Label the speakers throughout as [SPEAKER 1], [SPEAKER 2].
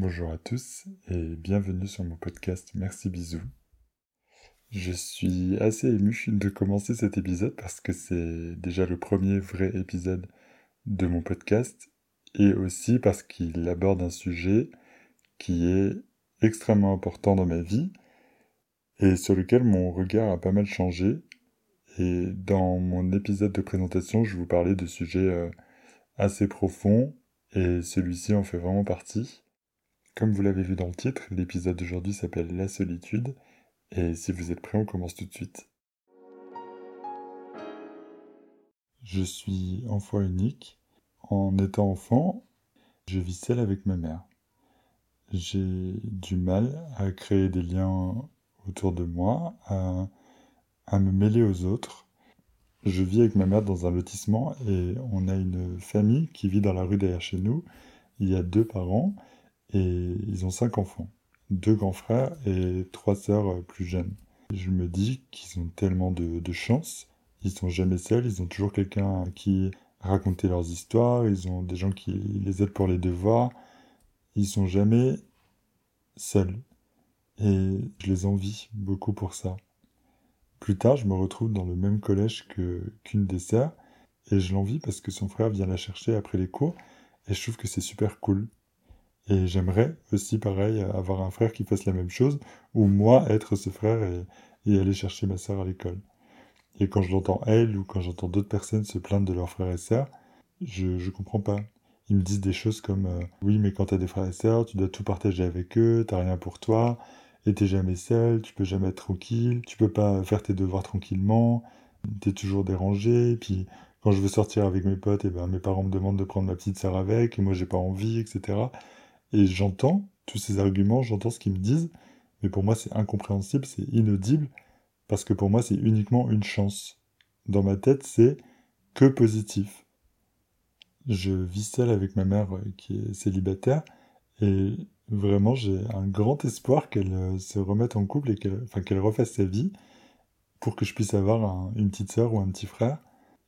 [SPEAKER 1] Bonjour à tous et bienvenue sur mon podcast Merci Bisous. Je suis assez ému de commencer cet épisode parce que c'est déjà le premier vrai épisode de mon podcast et aussi parce qu'il aborde un sujet qui est extrêmement important dans ma vie et sur lequel mon regard a pas mal changé. Et dans mon épisode de présentation, je vous parlais de sujets euh, assez profonds et celui-ci en fait vraiment partie. Comme vous l'avez vu dans le titre, l'épisode d'aujourd'hui s'appelle La solitude, et si vous êtes prêts, on commence tout de suite. Je suis enfant unique. En étant enfant, je vis seul avec ma mère. J'ai du mal à créer des liens autour de moi, à, à me mêler aux autres. Je vis avec ma mère dans un lotissement et on a une famille qui vit dans la rue derrière chez nous. Il y a deux parents et ils ont cinq enfants, deux grands frères et trois sœurs euh, plus jeunes. Je me dis qu'ils ont tellement de, chance, ils sont jamais seuls, ils ont toujours quelqu'un qui raconter leurs histoires, ils ont des gens qui les aident pour les devoirs, ils sont jamais seuls. Et je les envie beaucoup pour ça. Plus tard, je me retrouve dans le même collège que qu'une des sœurs, et je l'envie parce que son frère vient la chercher après les cours, et je trouve que c'est super cool. Et j'aimerais aussi, pareil, avoir un frère qui fasse la même chose, ou moi être ce frère et, aller chercher ma sœur à l'école. Et quand je l'entends elle, ou quand j'entends d'autres personnes se plaindre de leurs frères et sœurs, je, je comprends pas. Ils me disent des choses comme euh, Oui, mais quand t'as des frères et sœurs, tu dois tout partager avec eux, t'as rien pour toi, et t'es jamais seul, tu peux jamais être tranquille, tu peux pas faire tes devoirs tranquillement, t'es toujours dérangé, puis quand je veux sortir avec mes potes, et eh ben mes parents me demandent de prendre ma petite sœur avec, et moi j'ai pas envie, etc. Et j'entends tous ces arguments, j'entends ce qu'ils me disent, mais pour moi c'est incompréhensible, c'est inaudible, parce que pour moi c'est uniquement une chance. Dans ma tête c'est que positif. Je vis seul avec ma mère euh, qui est célibataire, et vraiment j'ai un grand espoir qu'elle euh, se remette en couple et qu'elle enfin, refasse sa vie pour que je puisse avoir une petite sœur ou un petit frère.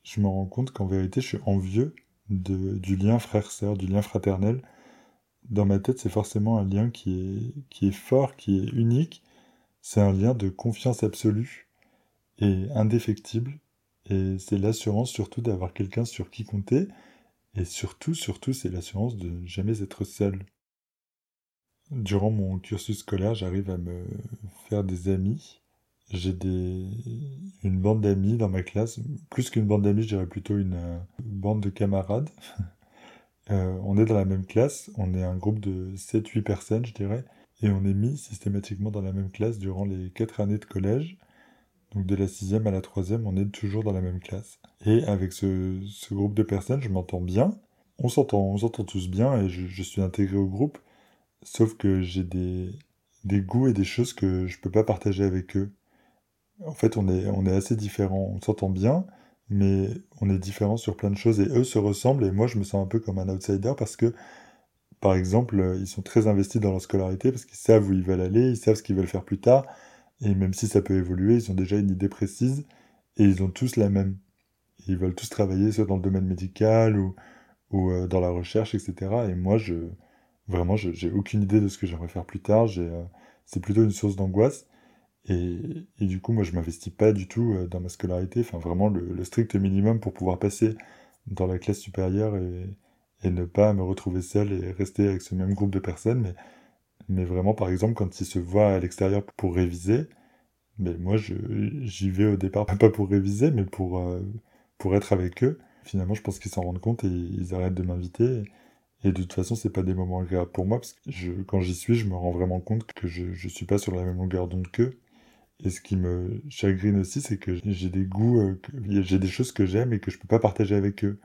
[SPEAKER 1] Je me rends compte qu'en vérité je suis envieux de, du lien frère-sœur, du lien fraternel, dans ma tête, c'est forcément un lien qui est, fort, qui est unique. C'est un lien de confiance absolue et indéfectible. Et c'est l'assurance surtout d'avoir quelqu'un sur qui compter. Et surtout, surtout, c'est l'assurance de ne jamais être seul. Durant mon cursus scolaire, j'arrive à me faire des amis. J'ai une bande d'amis dans ma classe. Plus qu'une bande d'amis, je plutôt une bande de camarades. Euh, on est dans la même classe, on est un groupe de 7-8 personnes, je dirais, et on est mis systématiquement dans la même classe durant les 4 années de collège. Donc de la 6e à la 3e, on est toujours dans la même classe. Et avec ce, groupe de personnes, je m'entends bien. On s'entend, on s'entend tous bien et je, suis intégré au groupe. Sauf que j'ai des, goûts et des choses que je peux pas partager avec eux. En fait, on est, on est assez différents. On s'entend bien, mais on est différents sur plein de choses et eux se ressemblent et moi je me sens un peu comme un outsider parce que par exemple ils sont très investis dans leur scolarité parce qu'ils savent où ils veulent aller, ils savent ce qu'ils veulent faire plus tard et même si ça peut évoluer, ils ont déjà une idée précise et ils ont tous la même. Ils veulent tous travailler soit dans le domaine médical ou, ou euh, dans la recherche, etc. Et moi, je vraiment, j'ai aucune idée de ce que j'aimerais faire plus tard. Euh, c'est plutôt une source d'angoisse. Et, du coup, moi, je m'investis pas du tout euh, dans ma scolarité. Enfin, vraiment le, strict minimum pour pouvoir passer dans la classe supérieure et, et, ne pas me retrouver seul et rester avec ce même groupe de personnes. Mais, mais vraiment, par exemple, quand ils se voient à l'extérieur pour réviser, mais moi, j'y vais au départ, pas pour réviser, mais pour, euh, pour être avec eux. Finalement, je pense qu'ils s'en rendent compte et ils arrêtent de m'inviter. Et de toute façon, c'est pas des moments agréables pour moi, parce que quand j'y suis, je me rends vraiment compte que je, je suis pas sur la même longueur d'onde qu'eux. Et ce qui me chagrine aussi, c'est que j'ai des goûts, euh, j'ai des choses que j'aime et que je peux pas partager avec eux,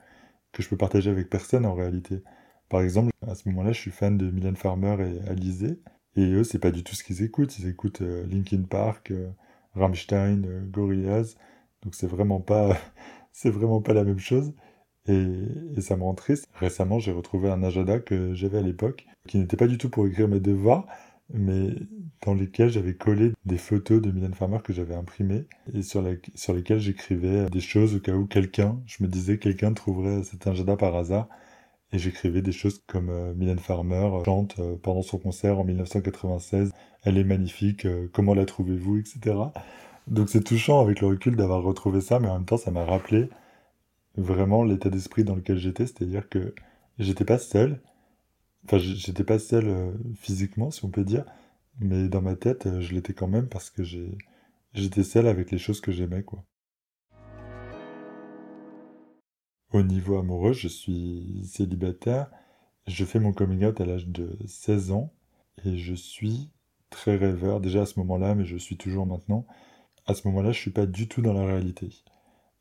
[SPEAKER 1] que je peux partager avec personne en réalité. Par exemple, à ce moment-là, je suis fan de Mylène Farmer et Alizé, et eux, c'est pas du tout ce qu'ils écoutent. Ils écoutent euh, Linkin Park, euh, Rammstein, Gorillaz, donc c'est vraiment pas, c'est vraiment pas la même chose. Et, ça me rend triste. Récemment, j'ai retrouvé un agenda que j'avais à l'époque, qui n'était pas du tout pour écrire mes devoirs, mais dans lesquels j'avais collé des photos de Mylène Farmer que j'avais imprimées et sur, sur lesquelles j'écrivais des choses au cas où quelqu'un, je me disais quelqu'un trouverait cet agenda par hasard et j'écrivais des choses comme euh, Mylène Farmer chante euh, pendant son concert en 1996, elle est magnifique, euh, comment la trouvez-vous, etc. Donc c'est touchant avec le recul d'avoir retrouvé ça, mais en même temps ça m'a rappelé vraiment l'état d'esprit dans lequel j'étais, c'est-à-dire que j'étais pas seul, enfin j'étais pas seul euh, physiquement si on peut dire, mais dans ma tête euh, je l'étais quand même parce que j'étais seul avec les choses que j'aimais quoi. Au niveau amoureux, je suis célibataire, je fais mon coming out à l'âge de 16 ans et je suis très rêveur déjà à ce moment-là, mais je suis toujours maintenant. À ce moment-là, je suis pas du tout dans la réalité.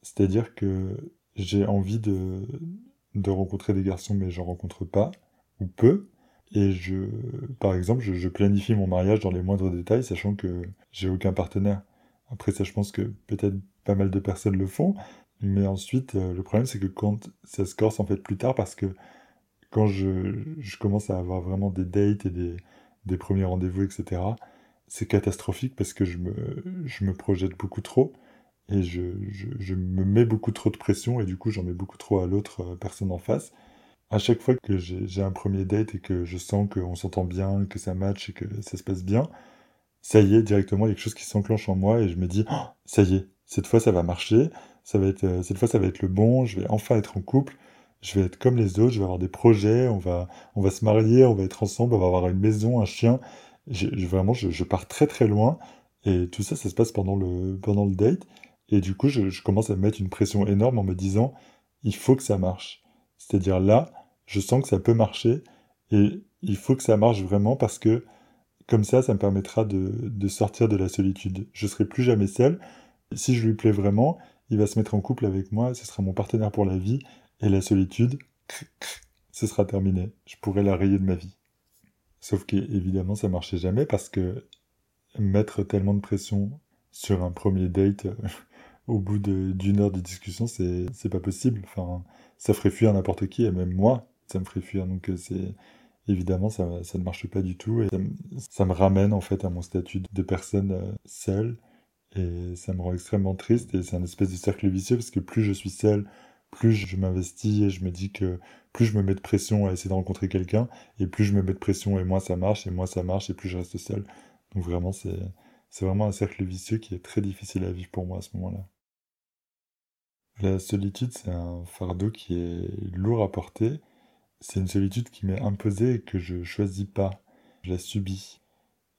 [SPEAKER 1] C'est-à-dire que j'ai envie de, rencontrer des garçons, mais j'en rencontre pas, ou peu. Et je, par exemple, je, planifie mon mariage dans les moindres détails, sachant que j'ai aucun partenaire. Après ça, je pense que peut-être pas mal de personnes le font, mais ensuite, euh, le problème, c'est que quand ça se corse en fait plus tard, parce que quand je, je commence à avoir vraiment des dates et des, des premiers rendez-vous, etc., c'est catastrophique parce que je me, je me projette beaucoup trop et je, je, me mets beaucoup trop de pression et du coup j'en mets beaucoup trop à l'autre euh, personne en face. À chaque fois que j'ai un premier date et que je sens qu'on s'entend bien, que ça match et que ça se passe bien, ça y est, directement, il y a quelque chose qui s'enclenche en moi et je me dis, oh, ça y est, cette fois ça va marcher, ça va être, euh, cette fois ça va être le bon, je vais enfin être en couple, je vais être comme les autres, je vais avoir des projets, on va, on va se marier, on va être ensemble, on va avoir une maison, un chien. Je, vraiment, je, je, pars très très loin et tout ça, ça se passe pendant le, pendant le date. Et du coup, je, commence à me mettre une pression énorme en me disant, il faut que ça marche. C'est-à-dire là, je sens que ça peut marcher et il faut que ça marche vraiment parce que comme ça, ça me permettra de, sortir de la solitude. Je serai plus jamais seul. Si je lui plais vraiment, il va se mettre en couple avec moi, ce sera mon partenaire pour la vie et la solitude, ce sera terminé. Je pourrai la rayer de ma vie. Sauf qu'évidemment, ça marchait jamais parce que mettre tellement de pression sur un premier date, au bout d'une heure de discussion, c'est pas possible. Enfin, ça ferait fuir n'importe qui, et même moi, ça me ferait fuir. Donc, euh, c'est évidemment, ça, ne marche pas du tout. Et ça, me ramène en fait à mon statut de personne euh, seule. Et ça me rend extrêmement triste. Et c'est un espèce de cercle vicieux parce que plus je suis seul, plus je m'investis et je me dis que plus je me mets de pression à essayer de rencontrer quelqu'un, et plus je me mets de pression et moins ça marche, et moins ça marche, et plus je reste seul. Donc vraiment, c'est vraiment un cercle vicieux qui est très difficile à vivre pour moi à ce moment-là. La solitude, c'est un fardeau qui est lourd à porter. C'est une solitude qui m'est imposée et que je choisis pas. Je la subis.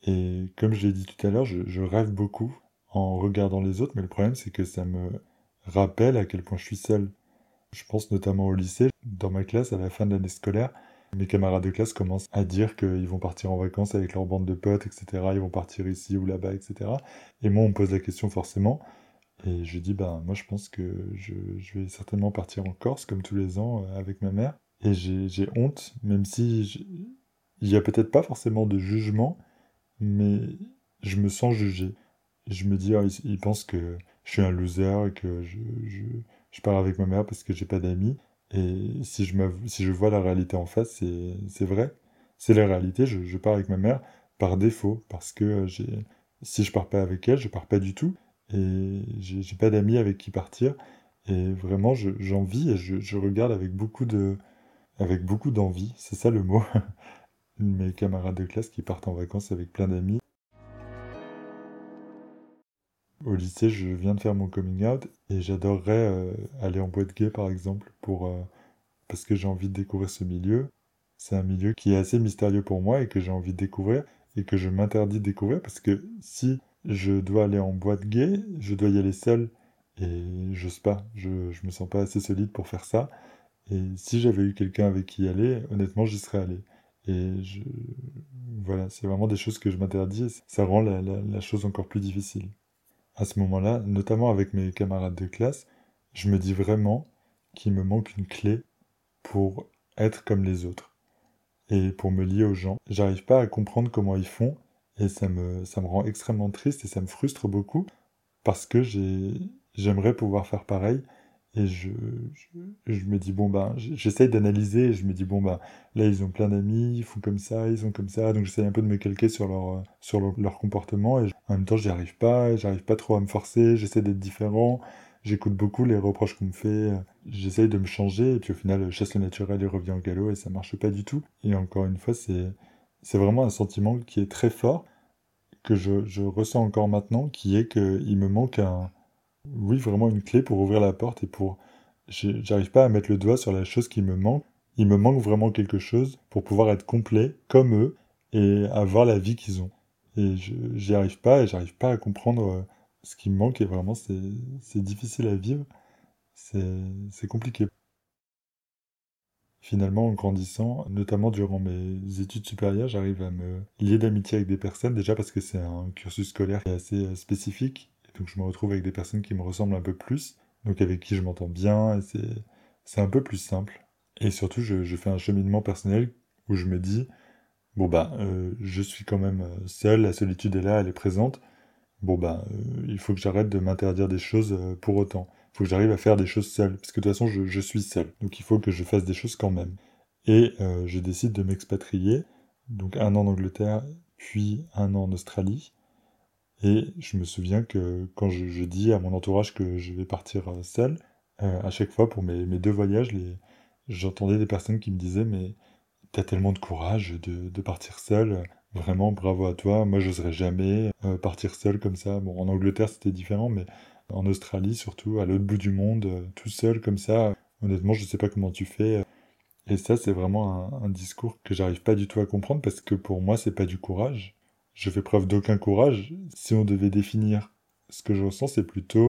[SPEAKER 1] Et comme je l'ai dit tout à l'heure, je, rêve beaucoup en regardant les autres, mais le problème c'est que ça me rappelle à quel point je suis seul. Je pense notamment au lycée. Dans ma classe, à la fin de l'année scolaire, mes camarades de classe commencent à dire qu'ils vont partir en vacances avec leur bande de potes, etc. Ils vont partir ici ou là-bas, etc. Et moi, on me pose la question forcément, et je dis, ben, moi, je pense que je, je, vais certainement partir en Corse, comme tous les ans, euh, avec ma mère. Et j'ai honte, même si il n'y a peut-être pas forcément de jugement, mais je me sens jugé. je me dis, ah, ils, que je suis un loser et que je, je, je pars avec ma mère parce que j'ai pas d'amis. Et si je, si je vois la réalité en face, c'est vrai. C'est la réalité, je, je, pars avec ma mère par défaut, parce que si je pars pas avec elle, je pars pas du tout et j'ai pas d'amis avec qui partir. Et vraiment, j'en vis et je, je, regarde avec beaucoup de, avec beaucoup d'envie, c'est ça le mot, mes camarades de classe qui partent en vacances avec plein d'amis. Au lycée, je viens de faire mon coming out et j'adorerais euh, aller en boîte gay par exemple pour euh, parce que j'ai envie de découvrir ce milieu. C'est un milieu qui est assez mystérieux pour moi et que j'ai envie de découvrir et que je m'interdis de découvrir parce que si je dois aller en boîte gay, je dois y aller seul, et j'ose pas, je, je me sens pas assez solide pour faire ça, Et si j'avais eu quelqu'un avec qui y aller, honnêtement, j'y serais allé. Et je... voilà, c'est vraiment des choses que je m'interdis. Ça rend la, la, chose encore plus difficile. À ce moment-là, notamment avec mes camarades de classe, je me dis vraiment qu'il me manque une clé pour être comme les autres et pour me lier aux gens. J'arrive pas à comprendre comment ils font et ça me, ça me rend extrêmement triste et ça me frustre beaucoup parce que j'aimerais pouvoir faire pareil et je, je, me dis, bon, ben, j'essaye d'analyser, je me dis, bon, ben, là, ils ont plein d'amis, ils font comme ça, ils sont comme ça, donc j'essaye un peu de me calquer sur leur, sur leur, comportement, et en même temps, j'y arrive pas, j'arrive pas trop à me forcer, j'essaie d'être différent, j'écoute beaucoup les reproches qu'on me fait, j'essaye de me changer, et puis au final, chasse le naturel et revient au galop, et ça marche pas du tout. Et encore une fois, c'est, c'est vraiment un sentiment qui est très fort, que je, je ressens encore maintenant, qui est qu'il me manque un, oui, vraiment une clé pour ouvrir la porte et pour. J'arrive pas à mettre le doigt sur la chose qui me manque. Il me manque vraiment quelque chose pour pouvoir être complet comme eux et avoir la vie qu'ils ont. Et j'y arrive pas et j'arrive pas à comprendre euh, ce qui me manque et vraiment c'est difficile à vivre. C'est compliqué. Finalement, en grandissant, notamment durant mes études supérieures, j'arrive à me lier d'amitié avec des personnes, déjà parce que c'est un cursus scolaire assez euh, spécifique donc je me retrouve avec des personnes qui me ressemblent un peu plus, donc avec qui je m'entends bien, et c'est un peu plus simple. Et surtout, je, fais un cheminement personnel où je me dis, bon bah, euh, je suis quand même euh, seul, la solitude est là, elle est présente. Bon bah, il faut que j'arrête de m'interdire des choses pour autant. Faut que j'arrive à faire des choses seul, parce que de toute façon, je, je, suis seul. Donc il faut que je fasse des choses quand même. Et je décide de m'expatrier, donc un an en Angleterre, puis un an en Australie. Et je me souviens que quand je, dis à mon entourage que je vais partir euh, seul, euh, à chaque fois pour mes, deux voyages, j'entendais des personnes qui me disaient Mais t'as tellement de courage de, partir seul, vraiment bravo à toi, moi j'oserais jamais euh, partir seul comme ça. Bon, en Angleterre c'était différent, mais en Australie surtout, à l'autre bout du monde, tout seul comme ça, honnêtement je sais pas comment tu fais. Et ça, c'est vraiment un, un discours que j'arrive pas du tout à comprendre parce que pour moi, c'est pas du courage je fais preuve d'aucun courage. Si on devait définir ce que je ressens, c'est plutôt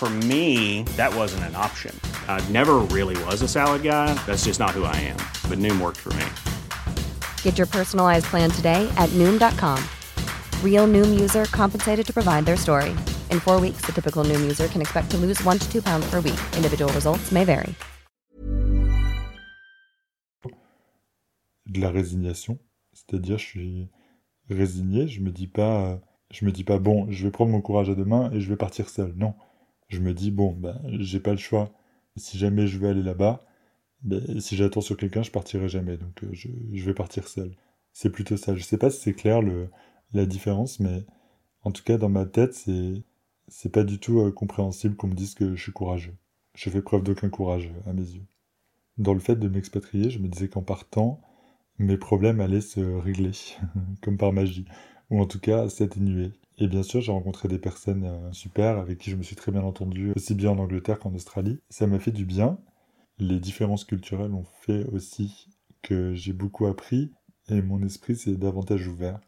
[SPEAKER 2] For me, that wasn't an option. I never really was a salad guy. That's just not who I am. But Noom worked for me.
[SPEAKER 3] Get your personalized plan today at Noom.com. Real Noom user compensated to provide their story. In four weeks, the typical Noom user can expect to lose one to two pounds per week. Individual results may vary.
[SPEAKER 1] De la résignation. C'est-à-dire, je suis résigné, je me dis pas. Je me dis pas, bon, je vais prendre mon courage à deux mains et je vais partir seul. Non. Je me dis, bon, ben, j'ai pas le choix. Si jamais je vais aller là-bas, ben, si j'attends sur quelqu'un, je partirai jamais. Donc, euh, je, je, vais partir seul. C'est plutôt ça. Je sais pas si c'est clair le, la différence, mais en tout cas, dans ma tête, c'est, c'est pas du tout euh, compréhensible qu'on me dise que je suis courageux. Je fais preuve d'aucun courage à mes yeux. Dans le fait de m'expatrier, je me disais qu'en partant, mes problèmes allaient se régler, comme par magie ou en tout cas s'atténuer. Et bien sûr, j'ai rencontré des personnes euh, super avec qui je me suis très bien entendu, aussi bien en Angleterre qu'en Australie. Ça m'a fait du bien. Les différences culturelles ont fait aussi que j'ai beaucoup appris et mon esprit s'est davantage ouvert.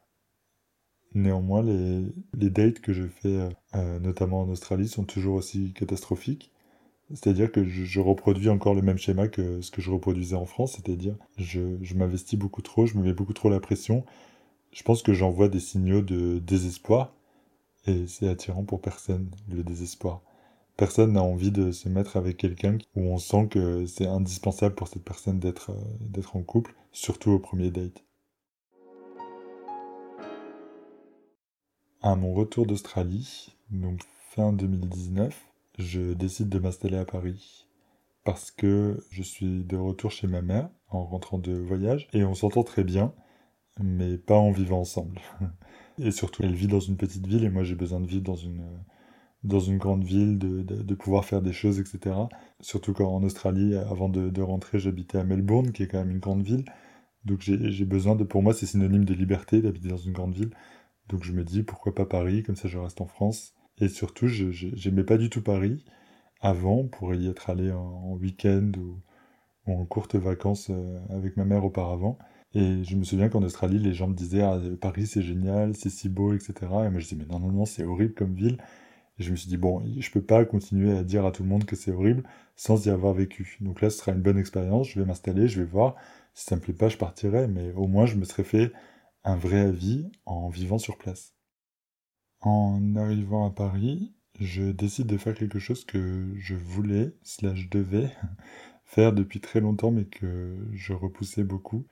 [SPEAKER 1] Néanmoins, les, dates que je fais, euh, euh, notamment en Australie, sont toujours aussi catastrophiques. C'est-à-dire que je, je, reproduis encore le même schéma que ce que je reproduisais en France, c'est-à-dire je, je m'investis beaucoup trop, je me mets beaucoup trop la pression, je pense que j'envoie des signaux de désespoir et c'est attirant pour personne, le désespoir. Personne n'a envie de se mettre avec quelqu'un où on sent que c'est indispensable pour cette personne d'être euh, d'être en couple, surtout au premier date. À mon retour d'Australie, donc fin 2019, je décide de m'installer à Paris parce que je suis de retour chez ma mère en rentrant de voyage et on s'entend très bien mais pas en vivant ensemble. et surtout, elle vit dans une petite ville et moi j'ai besoin de vivre dans une, dans une grande ville, de, de, pouvoir faire des choses, etc. Surtout quand en Australie, avant de, de rentrer, j'habitais à Melbourne, qui est quand même une grande ville. Donc j'ai besoin de... Pour moi, c'est synonyme de liberté d'habiter dans une grande ville. Donc je me dis, pourquoi pas Paris Comme ça, je reste en France. Et surtout, je n'aimais pas du tout Paris avant, pour y être allé en, week-end ou, en courte vacances euh, avec ma mère auparavant. Et je me souviens qu'en Australie, les gens me disaient ah, Paris c'est génial, c'est si beau, etc. Et moi je disais mais non, non, non, c'est horrible comme ville. Et je me suis dit bon, je peux pas continuer à dire à tout le monde que c'est horrible sans y avoir vécu. Donc là, ce sera une bonne expérience, je vais m'installer, je vais voir. Si ça me plaît pas, je partirai, mais au moins je me serais fait un vrai avis en vivant sur place. En arrivant à Paris, je décide de faire quelque chose que je voulais, slash devais, faire depuis très longtemps mais que je repoussais beaucoup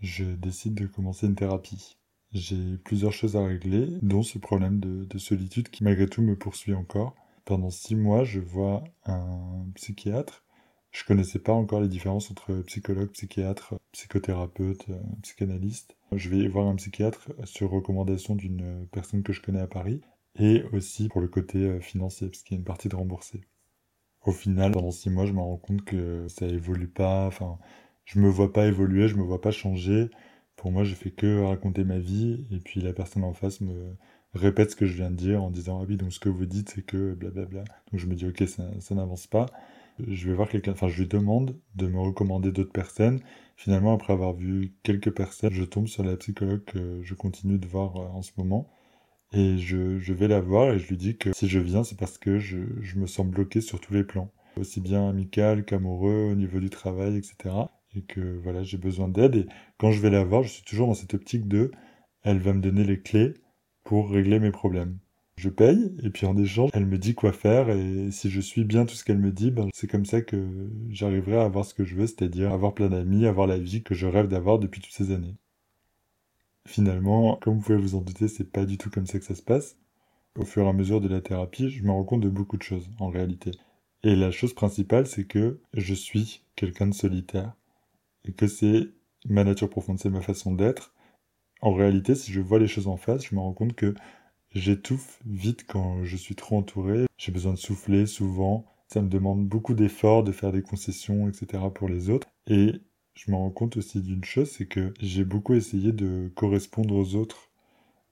[SPEAKER 1] je décide de commencer une thérapie. J'ai plusieurs choses à régler, dont ce problème de, solitude qui malgré tout me poursuit encore. Pendant six mois, je vois un psychiatre. Je connaissais pas encore les différences entre psychologue, psychiatre, psychothérapeute, euh, psychanalyste. Je vais voir un psychiatre sur recommandation d'une personne que je connais à Paris et aussi pour le côté euh, financier, parce qu'il y a une partie de remboursé. Au final, pendant six mois, je me rends compte que ça évolue pas. Enfin, je me vois pas évoluer, je me vois pas changer. Pour moi, je fais que raconter ma vie, et puis la personne en face me répète ce que je viens de dire en disant ah oui donc ce que vous dites c'est que blablabla. Donc je me dis ok ça, ça n'avance pas. Je vais voir quelqu'un, enfin je lui demande de me recommander d'autres personnes. Finalement après avoir vu quelques personnes, je tombe sur la psychologue que je continue de voir euh, en ce moment. Et je, je, vais la voir et je lui dis que si je viens, c'est parce que je, je, me sens bloqué sur tous les plans, aussi bien amical qu'amoureux, au niveau du travail, etc et que voilà, j'ai besoin d'aide. Et quand je vais la voir, je suis toujours dans cette optique de elle va me donner les clés pour régler mes problèmes. Je paye, et puis en échange, elle me dit quoi faire, et si je suis bien tout ce qu'elle me dit, ben, c'est comme ça que j'arriverai à avoir ce que je veux, c'est-à-dire avoir plein d'amis, avoir la vie que je rêve d'avoir depuis toutes ces années. Finalement, comme vous pouvez vous en douter, c'est pas du tout comme ça que ça se passe. Au fur et à mesure de la thérapie, je me rends compte de beaucoup de choses, en réalité. Et la chose principale, c'est que je suis quelqu'un de solitaire que c'est ma nature profonde, c'est ma façon d'être. En réalité, si je vois les choses en face, je me rends compte que j'étouffe vite quand je suis trop entouré. J'ai besoin de souffler souvent. Ça me demande beaucoup d'efforts, de faire des concessions, etc. pour les autres. Et je me rends compte aussi d'une chose, c'est que j'ai beaucoup essayé de correspondre aux autres,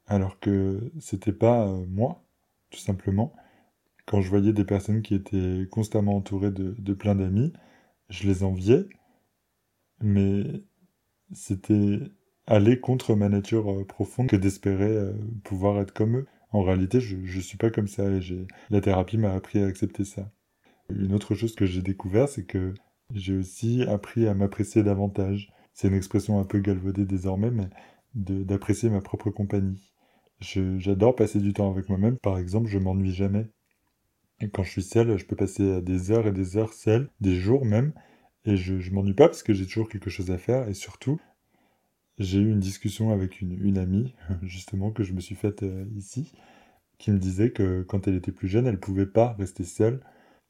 [SPEAKER 1] alors que c'était pas euh, moi, tout simplement. Quand je voyais des personnes qui étaient constamment entourées de plein d'amis, je les enviais, mais c'était aller contre ma nature euh, profonde que d'espérer euh, pouvoir être comme eux. En réalité, je ne suis pas comme ça et la thérapie m'a appris à accepter ça. Une autre chose que j'ai découvert, c'est que j'ai aussi appris à m'apprécier davantage. C'est une expression un peu galvaudée désormais, mais d'apprécier ma propre compagnie. J'adore passer du temps avec moi-même. Par exemple, je m'ennuie jamais. Quand je suis seul, je peux passer des heures et des heures seul, des jours même, et je, m'ennuie pas parce que j'ai toujours quelque chose à faire. Et surtout, j'ai eu une discussion avec une, amie, justement, que je me suis faite euh, ici, qui me disait que quand elle était plus jeune, elle pouvait pas rester seule,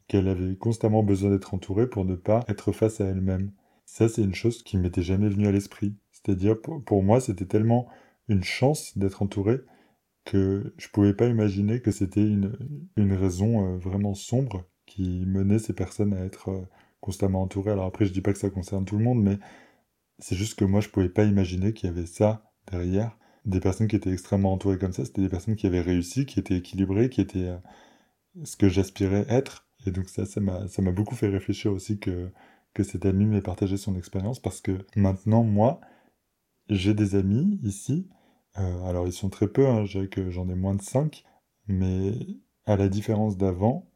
[SPEAKER 1] qu'elle avait constamment besoin d'être entourée pour ne pas être face à elle-même. Ça, c'est une chose qui m'était jamais venue à l'esprit. C'est-à-dire, pour, moi, c'était tellement une chance d'être entourée que je pouvais pas imaginer que c'était une, une raison euh, vraiment sombre qui menait ces personnes à être euh, constamment entouré. Alors après, je dis pas que ça concerne tout le monde, mais c'est juste que moi, je pouvais pas imaginer qu'il y avait ça derrière. Des personnes qui étaient extrêmement entourées comme ça, c'était des personnes qui avaient réussi, qui étaient équilibrées, qui étaient euh, ce que j'aspirais être. Et donc ça, ça m'a, ça m'a beaucoup fait réfléchir aussi que, que cet ami m'ait partagé son expérience, parce que maintenant, moi, j'ai des amis ici. Euh, alors ils sont très peu, hein, j'en ai moins de 5, mais à la différence d'avant,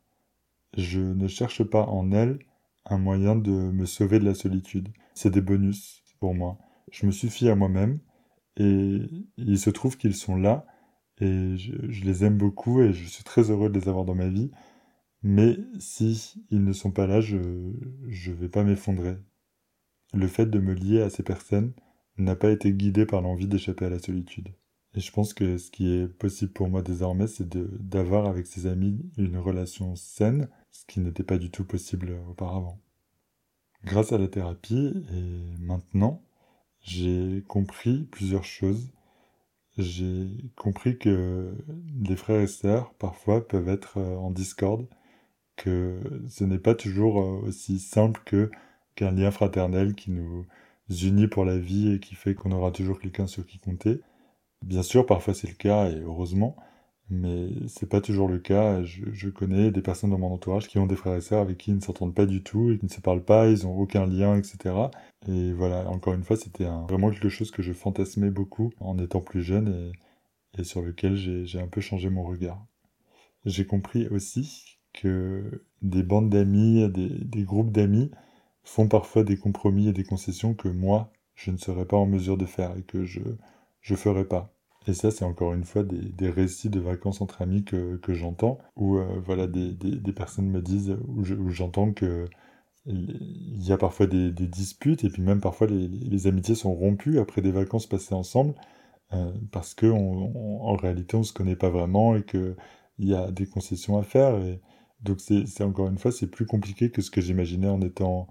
[SPEAKER 1] je ne cherche pas en elles un moyen de me sauver de la solitude. C'est des bonus pour moi. Je me suffis à moi-même et il se trouve qu'ils sont là et je, les aime beaucoup et je suis très heureux de les avoir dans ma vie. Mais si ils ne sont pas là, je ne vais pas m'effondrer. Le fait de me lier à ces personnes n'a pas été guidé par l'envie d'échapper à la solitude. Et je pense que ce qui est possible pour moi désormais, c'est d'avoir avec ces amis une relation saine, ce qui n'était pas du tout possible auparavant. Grâce à la thérapie, et maintenant, j'ai compris plusieurs choses. j'ai compris que les frères et sœurs, parfois, peuvent être euh, en discorde, que ce n'est pas toujours euh, aussi simple que qu'un lien fraternel qui nous unit pour la vie et qui fait qu'on aura toujours quelqu'un sur qui compter. Bien sûr, parfois c'est le cas, et heureusement, mais c'est pas toujours le cas. Je, connais des personnes dans mon entourage qui ont des frères et sœurs avec qui ils ne s'entendent pas du tout, qui ne se parlent pas, ils ont aucun lien, etc. Et voilà, encore une fois, c'était vraiment quelque chose que je fantasmais beaucoup en étant plus jeune et, sur lequel j'ai un peu changé mon regard. J'ai compris aussi que des bandes d'amis, des, des groupes d'amis font parfois des compromis et des concessions que moi, je ne serais pas en mesure de faire et que je je ferai pas. Et ça, c'est encore une fois des, des, récits de vacances entre amis que, que j'entends, où euh, voilà, des, des, personnes me disent, où j'entends que il y a parfois des, disputes, et puis même parfois les, les, amitiés sont rompues après des vacances passées ensemble, euh, parce que en réalité on se connaît pas vraiment et qu'il y a des concessions à faire. Et donc c'est encore une fois, c'est plus compliqué que ce que j'imaginais en étant,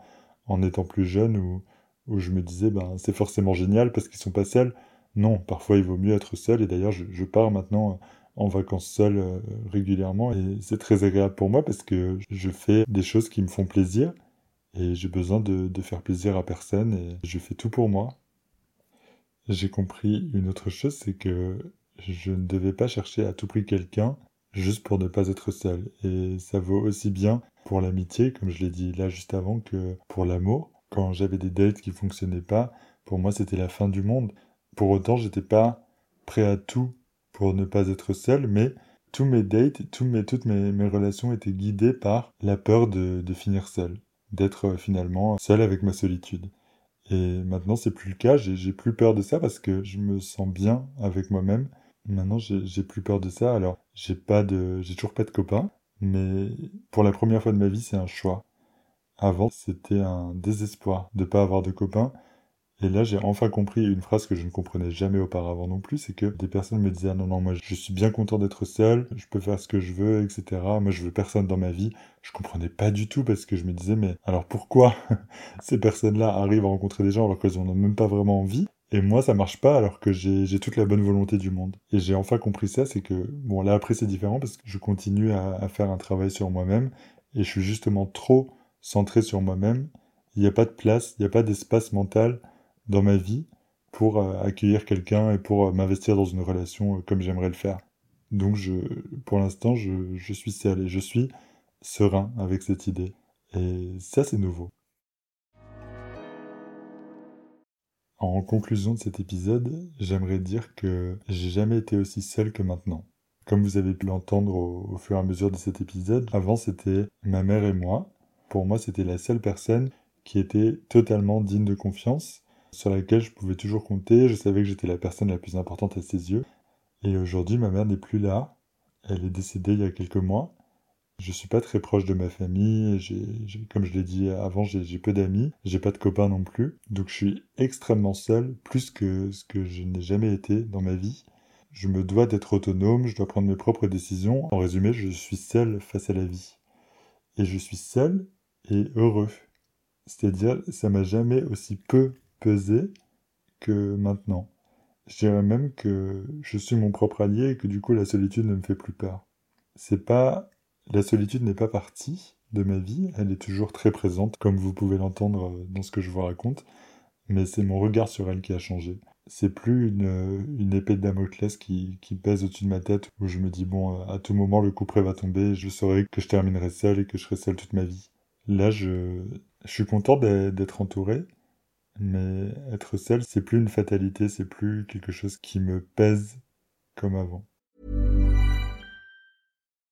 [SPEAKER 1] en étant plus jeune, où, où je me disais, ben, c'est forcément génial parce qu'ils sont pas seuls. Non, parfois il vaut mieux être seul, et d'ailleurs je, pars maintenant en vacances seul euh, régulièrement, et c'est très agréable pour moi parce que je fais des choses qui me font plaisir, et j'ai besoin de, de faire plaisir à personne, et je fais tout pour moi. J'ai compris une autre chose, c'est que je ne devais pas chercher à tout prix quelqu'un juste pour ne pas être seul. Et ça vaut aussi bien pour l'amitié, comme je l'ai dit là juste avant, que pour l'amour. Quand j'avais des dates qui fonctionnaient pas, pour moi c'était la fin du monde. Pour autant, j'étais pas prêt à tout pour ne pas être seul, mais tous mes dates, toutes mes, relations étaient guidées par la peur de, finir seul, d'être euh, finalement seul avec ma solitude. Et maintenant, c'est plus le cas, j'ai plus peur de ça parce que je me sens bien avec moi-même. Maintenant, j'ai plus peur de ça. Alors, j'ai pas de, toujours pas de copains, mais pour la première fois de ma vie, c'est un choix. Avant, c'était un désespoir de pas avoir de copains. Et là, j'ai enfin compris une phrase que je ne comprenais jamais auparavant non plus, c'est que des personnes me disaient ah non non moi je suis bien content d'être seul, je peux faire ce que je veux, etc. Moi je veux personne dans ma vie. Je comprenais pas du tout parce que je me disais mais alors pourquoi ces personnes-là arrivent à rencontrer des gens alors qu'elles en ont même pas vraiment envie? Et moi, ça marche pas alors que j'ai toute la bonne volonté du monde. Et j'ai enfin compris ça, c'est que, bon, là après c'est différent parce que je continue à, à faire un travail sur moi-même et je suis justement trop centré sur moi-même. Il n'y a pas de place, il n'y a pas d'espace mental dans ma vie pour euh, accueillir quelqu'un et pour euh, m'investir dans une relation euh, comme j'aimerais le faire. Donc pour l'instant, je, je suis et je suis serein avec cette idée. Et ça, c'est nouveau. En conclusion de cet épisode, j'aimerais dire que j'ai jamais été aussi seul que maintenant. Comme vous avez pu l'entendre au, fur et à mesure de cet épisode, avant c'était ma mère et moi. Pour moi, c'était la seule personne qui était totalement digne de confiance sur laquelle je pouvais toujours compter. Je savais que j'étais la personne la plus importante à ses yeux. Et aujourd'hui, ma mère n'est plus là. Elle est décédée il y a quelques mois. Je suis pas très proche de ma famille. comme je l'ai dit avant, j'ai peu d'amis. J'ai pas de copains non plus. Donc je suis extrêmement seul, plus que ce que je n'ai jamais été dans ma vie. Je me dois d'être autonome, je dois prendre mes propres décisions. En résumé, je suis seul face à la vie. Et je suis seul et heureux. C'est-à-dire, ça m'a jamais aussi peu pesé que maintenant. Je dirais même que je suis mon propre allié et que du coup la solitude ne me fait plus peur. C'est pas la solitude n'est pas partie de ma vie, elle est toujours très présente comme vous pouvez l'entendre dans ce que je vous raconte, mais c'est mon regard sur elle qui a changé. C'est plus une, une épée de Damoclès qui, qui pèse au-dessus de ma tête où je me dis bon à tout moment le coup près va tomber, je saurai que je terminerai seul et que je serai seul toute ma vie. Là je, je suis content d'être entouré, mais être seul, c'est plus une fatalité, c'est plus quelque chose qui me pèse comme avant.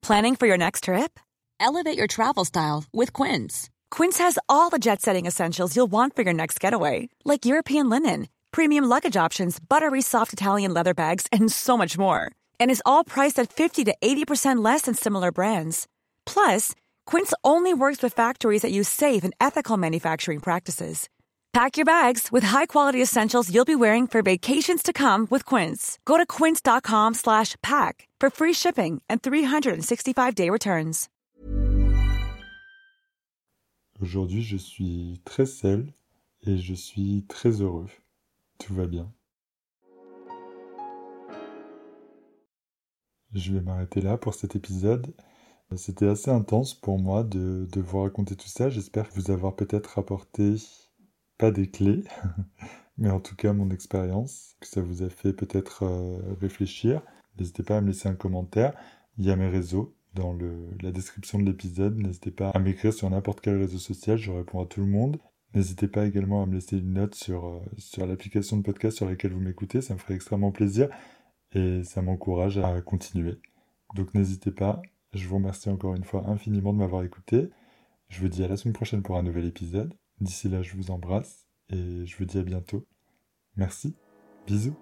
[SPEAKER 4] Planning for your next trip? Elevate your travel style with Quince. Quince has all the jet-setting essentials you'll want for your next getaway, like European linen, premium luggage options, buttery soft Italian leather bags, and so much more. And is all priced at 50 to 80% less than similar brands. Plus, Quince only works with factories that use safe and ethical manufacturing practices. Pack your bags with high-quality essentials you'll be wearing for vacations to come with Quince. Go to quince.com slash pack for free shipping and 365-day returns.
[SPEAKER 1] Aujourd'hui, je suis très seul et je suis très heureux. Tout va bien. je vais m'arrêter là pour cet épisode. C'était assez intense pour moi de, de vous raconter tout ça. J'espère vous avoir peut-être apporté, pas des clés, mais en tout cas mon expérience, que ça vous a fait peut-être euh, réfléchir. N'hésitez pas à me laisser un commentaire. Il y a mes réseaux dans la description de l'épisode. N'hésitez pas à m'écrire sur n'importe quel réseau social, je réponds à tout le monde. N'hésitez pas également à me laisser une note sur, euh, sur l'application de podcast sur laquelle vous m'écoutez, ça me ferait extrêmement plaisir et ça m'encourage à continuer. Donc n'hésitez pas, je vous remercie encore une fois infiniment de m'avoir écouté. Je vous dis à la semaine prochaine pour un nouvel épisode. D'ici là, je vous embrasse et je vous dis à bientôt. Merci, bisous.